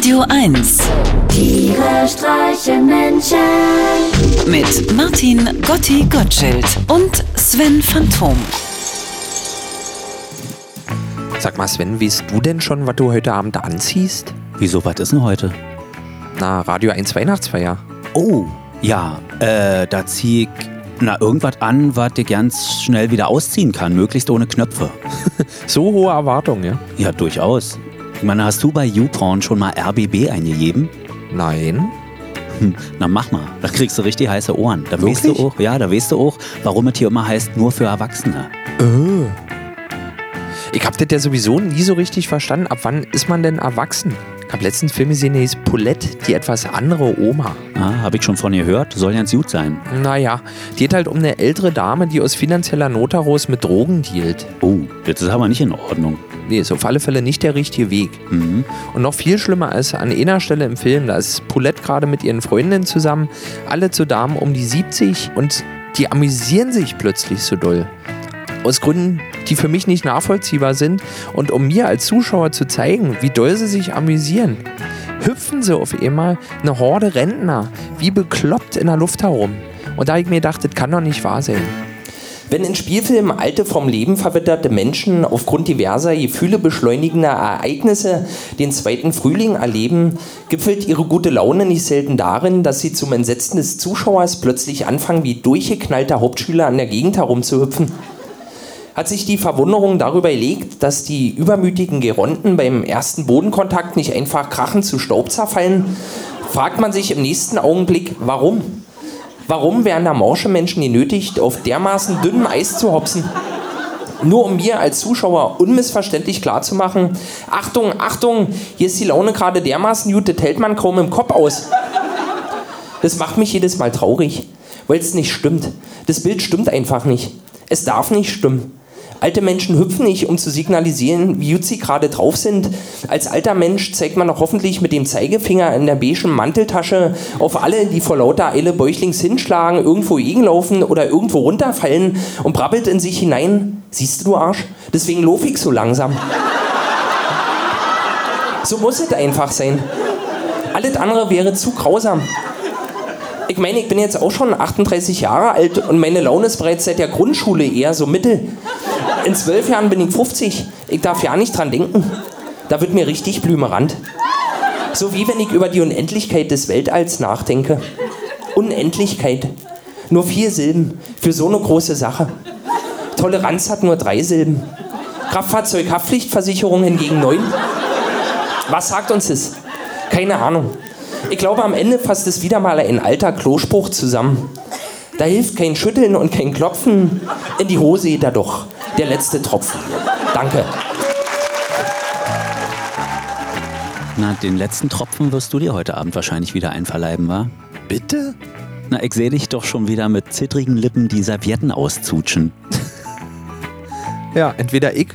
Radio 1 Tiere streichen Menschen. mit Martin Gotti Gottschild und Sven Phantom. Sag mal, Sven, weißt du denn schon, was du heute Abend anziehst? Wieso, was ist denn heute? Na, Radio 1 Weihnachtsfeier. Oh, ja, äh, da zieh ich na irgendwas an, was ich ganz schnell wieder ausziehen kann, möglichst ohne Knöpfe. So hohe Erwartungen, ja? Ja, durchaus. Ich meine, hast du bei YouPorn schon mal RBB eingegeben? Nein. Hm, na mach mal, da kriegst du richtig heiße Ohren. Da weißt du auch, ja, da weißt du auch, warum es hier immer heißt, nur für Erwachsene. Ich hab das ja sowieso nie so richtig verstanden. Ab wann ist man denn erwachsen? Ich hab letztens einen Film gesehen, der hieß Paulette, die etwas andere Oma. Ah, hab ich schon von ihr gehört, soll ganz gut sein. Naja, die geht halt um eine ältere Dame, die aus finanzieller Not heraus mit Drogen dealt. Oh, das ist aber nicht in Ordnung. Nee, ist auf alle Fälle nicht der richtige Weg. Mhm. Und noch viel schlimmer ist, an einer Stelle im Film, da ist Paulette gerade mit ihren Freundinnen zusammen, alle zu Damen um die 70 und die amüsieren sich plötzlich so doll. Aus Gründen, die für mich nicht nachvollziehbar sind und um mir als Zuschauer zu zeigen, wie doll sie sich amüsieren, hüpfen sie auf einmal eine Horde Rentner wie bekloppt in der Luft herum. Und da ich mir gedacht, das kann doch nicht wahr sein. Wenn in Spielfilmen alte, vom Leben verwitterte Menschen aufgrund diverser Gefühle beschleunigender Ereignisse den zweiten Frühling erleben, gipfelt ihre gute Laune nicht selten darin, dass sie zum Entsetzen des Zuschauers plötzlich anfangen, wie durchgeknallter Hauptschüler an der Gegend herumzuhüpfen. Hat sich die Verwunderung darüber gelegt, dass die übermütigen Geronten beim ersten Bodenkontakt nicht einfach krachend zu Staub zerfallen, fragt man sich im nächsten Augenblick, warum? Warum werden da morsche Menschen genötigt, auf dermaßen dünnem Eis zu hopsen? Nur um mir als Zuschauer unmissverständlich klarzumachen, Achtung, Achtung, hier ist die Laune gerade dermaßen gut, das hält man kaum im Kopf aus. Das macht mich jedes Mal traurig, weil es nicht stimmt. Das Bild stimmt einfach nicht. Es darf nicht stimmen. Alte Menschen hüpfen nicht, um zu signalisieren, wie gut sie gerade drauf sind. Als alter Mensch zeigt man doch hoffentlich mit dem Zeigefinger in der beigen Manteltasche auf alle, die vor lauter Eile bäuchlings hinschlagen, irgendwo gegenlaufen oder irgendwo runterfallen und brabbelt in sich hinein. Siehst du, du Arsch? Deswegen lauf ich so langsam. So muss es einfach sein. Alles andere wäre zu grausam. Ich meine, ich bin jetzt auch schon 38 Jahre alt und meine Laune ist bereits seit der Grundschule eher so mittel. In zwölf Jahren bin ich 50. Ich darf ja nicht dran denken. Da wird mir richtig blümerant. So wie wenn ich über die Unendlichkeit des Weltalls nachdenke. Unendlichkeit. Nur vier Silben für so eine große Sache. Toleranz hat nur drei Silben. Kraftfahrzeughaftpflichtversicherung hingegen neun. Was sagt uns das? Keine Ahnung. Ich glaube, am Ende fasst es wieder mal ein alter Klospruch zusammen. Da hilft kein Schütteln und kein Klopfen. In die Hose geht er doch. Der letzte Tropfen. Danke. Na, den letzten Tropfen wirst du dir heute Abend wahrscheinlich wieder einverleiben, wa? Bitte? Na, ich sehe dich doch schon wieder mit zittrigen Lippen die Servietten auszutschen. Ja, entweder ich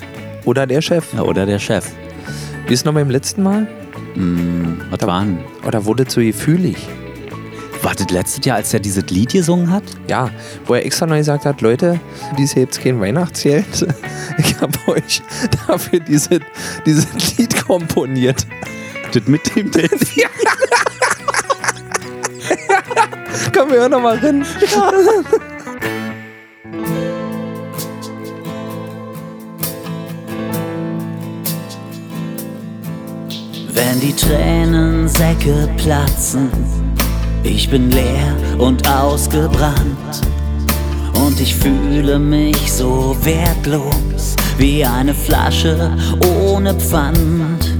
oder der Chef. Ja, oder der Chef. Wie ist noch beim letzten Mal? Was war denn? Oder wurde zu gefühlig? Wartet letztes Jahr, als er dieses Lied gesungen hat? Ja, wo er extra neu gesagt hat, Leute, dies hebt kein Weihnachtsgeld. Ich habe euch dafür dieses, dieses Lied komponiert. Das mit dem Delfin. Komm, wir hören noch mal rein. Wenn die Tränensäcke platzen, ich bin leer und ausgebrannt. Und ich fühle mich so wertlos wie eine Flasche ohne Pfand.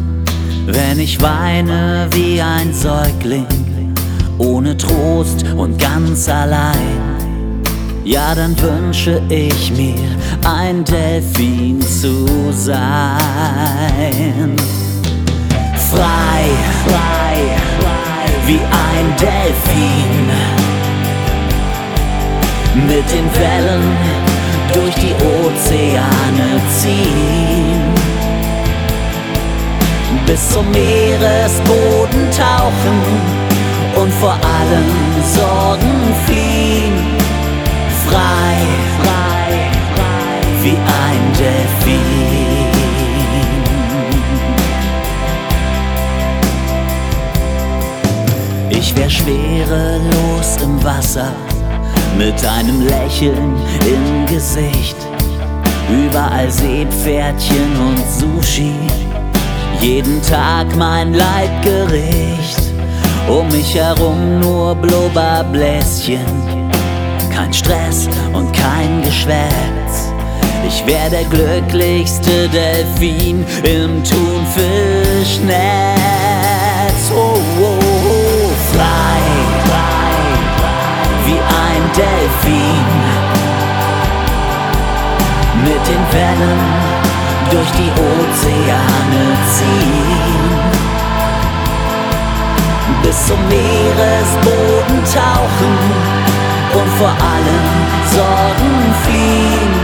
Wenn ich weine wie ein Säugling, ohne Trost und ganz allein. Ja, dann wünsche ich mir, ein Delfin zu sein frei, frei, wie ein Delfin. Mit den Wellen durch die Ozeane ziehen. Bis zum Meeresboden tauchen und vor allen Sorgen fliehen. Frei, frei, frei, wie ein Delfin. Schwerelos im Wasser mit einem Lächeln im Gesicht. Überall Seepferdchen und Sushi, jeden Tag mein Leibgericht. Um mich herum nur Blubberbläschen, kein Stress und kein Geschwätz. Ich wär der glücklichste Delfin im Thunfischnetz. Delfin. Mit den Wellen durch die Ozeane ziehen. Bis zum Meeresboden tauchen und vor allem Sorgen fliehen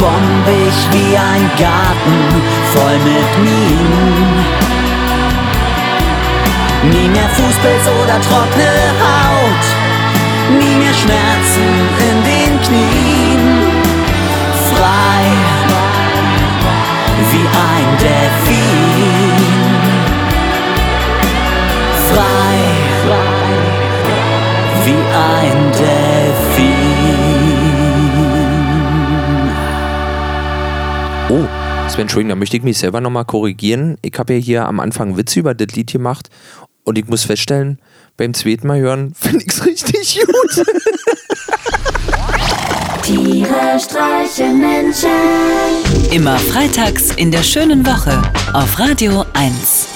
bombig wie ein Garten voll mit Minen. Nie mehr Fußpilz oder trockene Haut, nie mehr Schmerzen Sven, Entschuldigung, da möchte ich mich selber nochmal korrigieren. Ich habe ja hier am Anfang Witze über das Lied gemacht und ich muss feststellen, beim zweiten Mal hören finde ich es richtig gut. Tiere streichen Menschen. Immer freitags in der schönen Woche auf Radio 1.